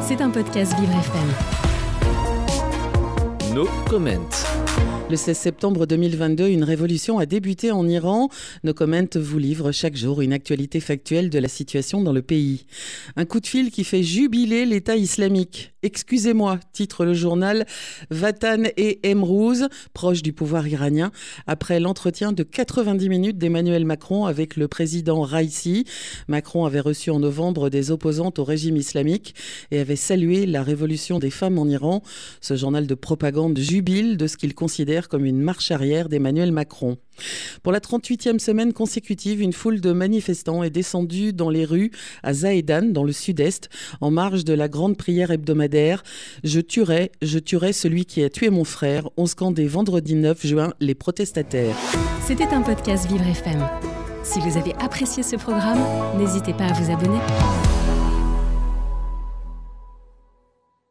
C'est un podcast Vivre FM. No comment. Le 16 septembre 2022, une révolution a débuté en Iran. Nos comments vous livrent chaque jour une actualité factuelle de la situation dans le pays. Un coup de fil qui fait jubiler l'État islamique. Excusez-moi, titre le journal Vatan et Emrouz, proche du pouvoir iranien, après l'entretien de 90 minutes d'Emmanuel Macron avec le président Raisi. Macron avait reçu en novembre des opposantes au régime islamique et avait salué la révolution des femmes en Iran. Ce journal de propagande jubile de ce qu'il considère comme une marche arrière d'Emmanuel Macron. Pour la 38e semaine consécutive, une foule de manifestants est descendue dans les rues à Zahedan, dans le sud-est, en marge de la grande prière hebdomadaire. Je tuerai, je tuerai celui qui a tué mon frère, on scandait vendredi 9 juin les protestataires. C'était un podcast Vivre FM. Si vous avez apprécié ce programme, n'hésitez pas à vous abonner.